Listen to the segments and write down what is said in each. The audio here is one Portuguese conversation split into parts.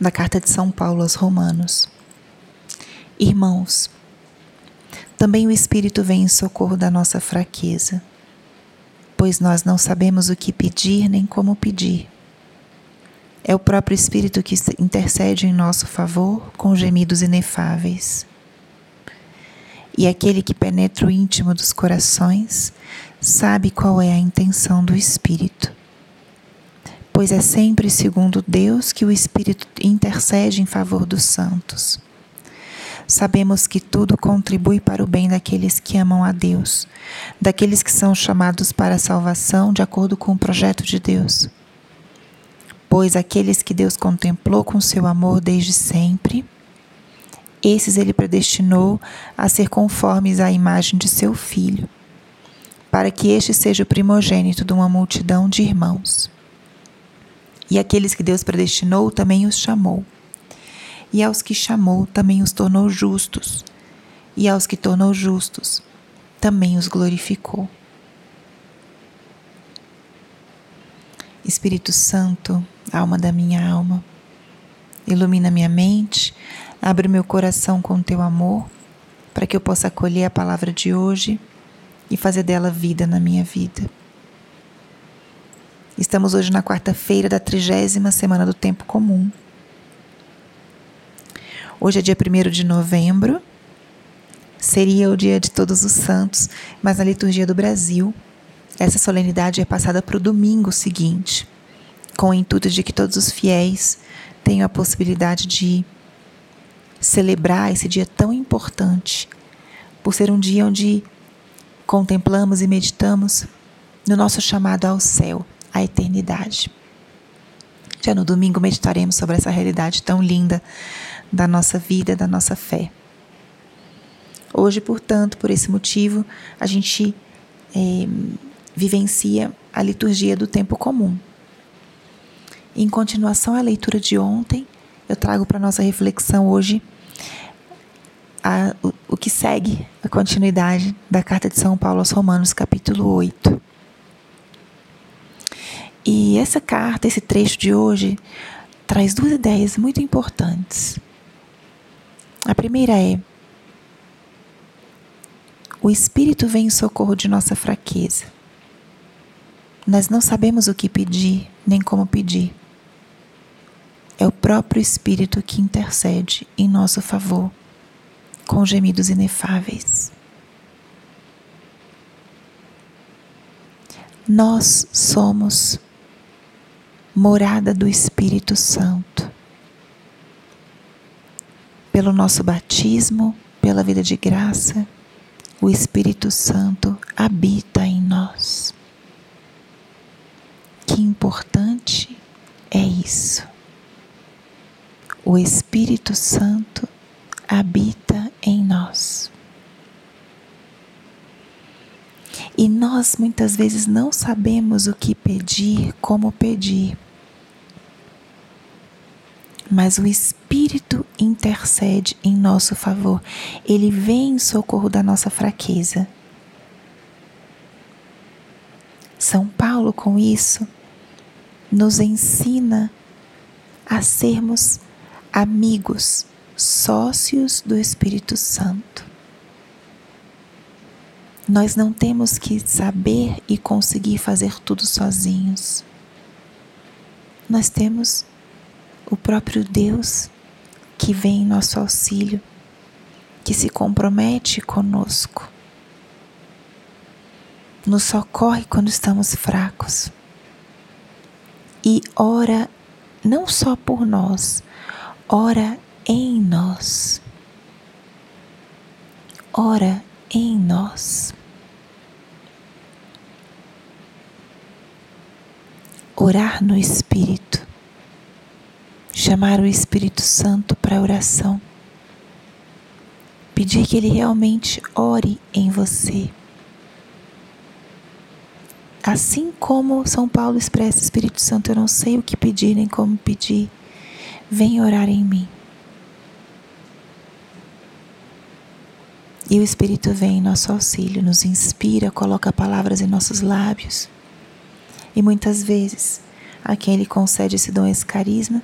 da carta de São Paulo aos Romanos. Irmãos, também o Espírito vem em socorro da nossa fraqueza, pois nós não sabemos o que pedir nem como pedir. É o próprio Espírito que intercede em nosso favor com gemidos inefáveis. E aquele que penetra o íntimo dos corações sabe qual é a intenção do Espírito pois é sempre segundo Deus que o Espírito intercede em favor dos santos. Sabemos que tudo contribui para o bem daqueles que amam a Deus, daqueles que são chamados para a salvação de acordo com o projeto de Deus. Pois aqueles que Deus contemplou com seu amor desde sempre, esses ele predestinou a ser conformes à imagem de seu filho, para que este seja o primogênito de uma multidão de irmãos. E aqueles que Deus predestinou também os chamou. E aos que chamou também os tornou justos. E aos que tornou justos também os glorificou. Espírito Santo, alma da minha alma, ilumina minha mente, abre meu coração com teu amor, para que eu possa acolher a palavra de hoje e fazer dela vida na minha vida. Estamos hoje na quarta-feira da trigésima semana do tempo comum. Hoje é dia 1 de novembro, seria o dia de Todos os Santos, mas na liturgia do Brasil, essa solenidade é passada para o domingo seguinte, com o intuito de que todos os fiéis tenham a possibilidade de celebrar esse dia tão importante, por ser um dia onde contemplamos e meditamos no nosso chamado ao céu a eternidade. Já no domingo meditaremos sobre essa realidade tão linda da nossa vida, da nossa fé. Hoje, portanto, por esse motivo, a gente é, vivencia a liturgia do tempo comum. Em continuação à leitura de ontem, eu trago para nossa reflexão hoje a, o, o que segue a continuidade da carta de São Paulo aos Romanos, capítulo 8. E essa carta, esse trecho de hoje, traz duas ideias muito importantes. A primeira é: o Espírito vem em socorro de nossa fraqueza. Nós não sabemos o que pedir, nem como pedir. É o próprio Espírito que intercede em nosso favor, com gemidos inefáveis. Nós somos morada do Espírito Santo. Pelo nosso batismo, pela vida de graça, o Espírito Santo habita em nós. Que importante é isso. O Espírito Santo habita em nós. E nós muitas vezes não sabemos o que pedir, como pedir mas o Espírito intercede em nosso favor. Ele vem em socorro da nossa fraqueza. São Paulo, com isso, nos ensina a sermos amigos, sócios do Espírito Santo. Nós não temos que saber e conseguir fazer tudo sozinhos. Nós temos o próprio Deus que vem em nosso auxílio, que se compromete conosco, nos socorre quando estamos fracos e ora não só por nós, ora em nós. Ora em nós. Orar no Espírito chamar o Espírito Santo para oração, pedir que ele realmente ore em você. Assim como São Paulo expressa, Espírito Santo, eu não sei o que pedir nem como pedir, vem orar em mim. E o Espírito vem em nosso auxílio, nos inspira, coloca palavras em nossos lábios. E muitas vezes, a quem Ele concede esse dom, esse carisma,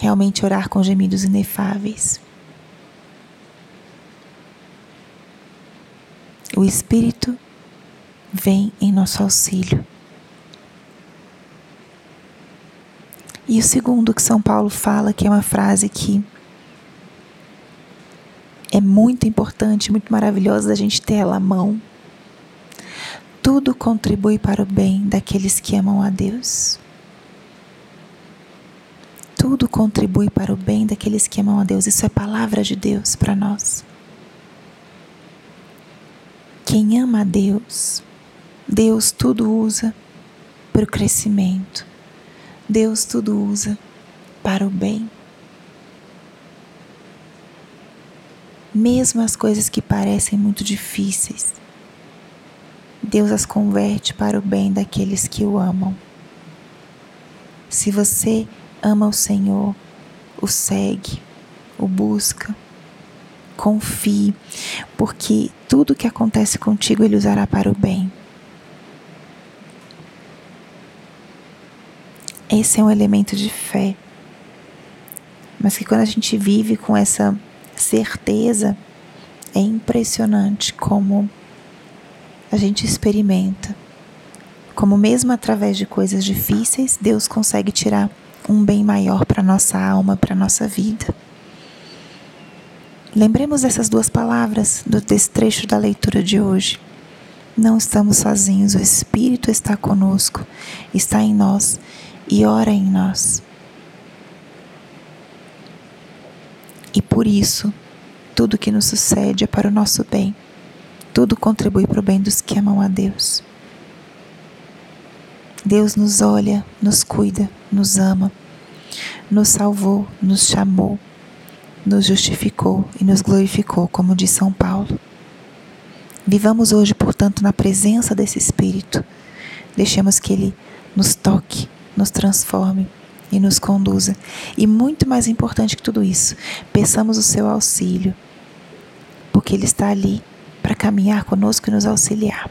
realmente orar com gemidos inefáveis. O Espírito vem em nosso auxílio. E o segundo que São Paulo fala, que é uma frase que é muito importante, muito maravilhosa da gente ter ela à mão. Tudo contribui para o bem daqueles que amam a Deus. Tudo contribui para o bem daqueles que amam a Deus. Isso é palavra de Deus para nós. Quem ama a Deus, Deus tudo usa para o crescimento. Deus tudo usa para o bem. Mesmo as coisas que parecem muito difíceis, Deus as converte para o bem daqueles que o amam. Se você ama o Senhor, o segue, o busca, confie, porque tudo que acontece contigo Ele usará para o bem. Esse é um elemento de fé. Mas que quando a gente vive com essa certeza, é impressionante como a gente experimenta. Como, mesmo através de coisas difíceis, Deus consegue tirar um bem maior para nossa alma, para nossa vida. Lembremos dessas duas palavras do trecho da leitura de hoje. Não estamos sozinhos, o Espírito está conosco, está em nós e ora em nós. E por isso, tudo que nos sucede é para o nosso bem. Tudo contribui para o bem dos que amam a Deus. Deus nos olha, nos cuida, nos ama, nos salvou, nos chamou, nos justificou e nos glorificou, como diz São Paulo. Vivamos hoje, portanto, na presença desse Espírito. Deixemos que Ele nos toque, nos transforme e nos conduza. E muito mais importante que tudo isso, peçamos o seu auxílio, porque Ele está ali para caminhar conosco e nos auxiliar.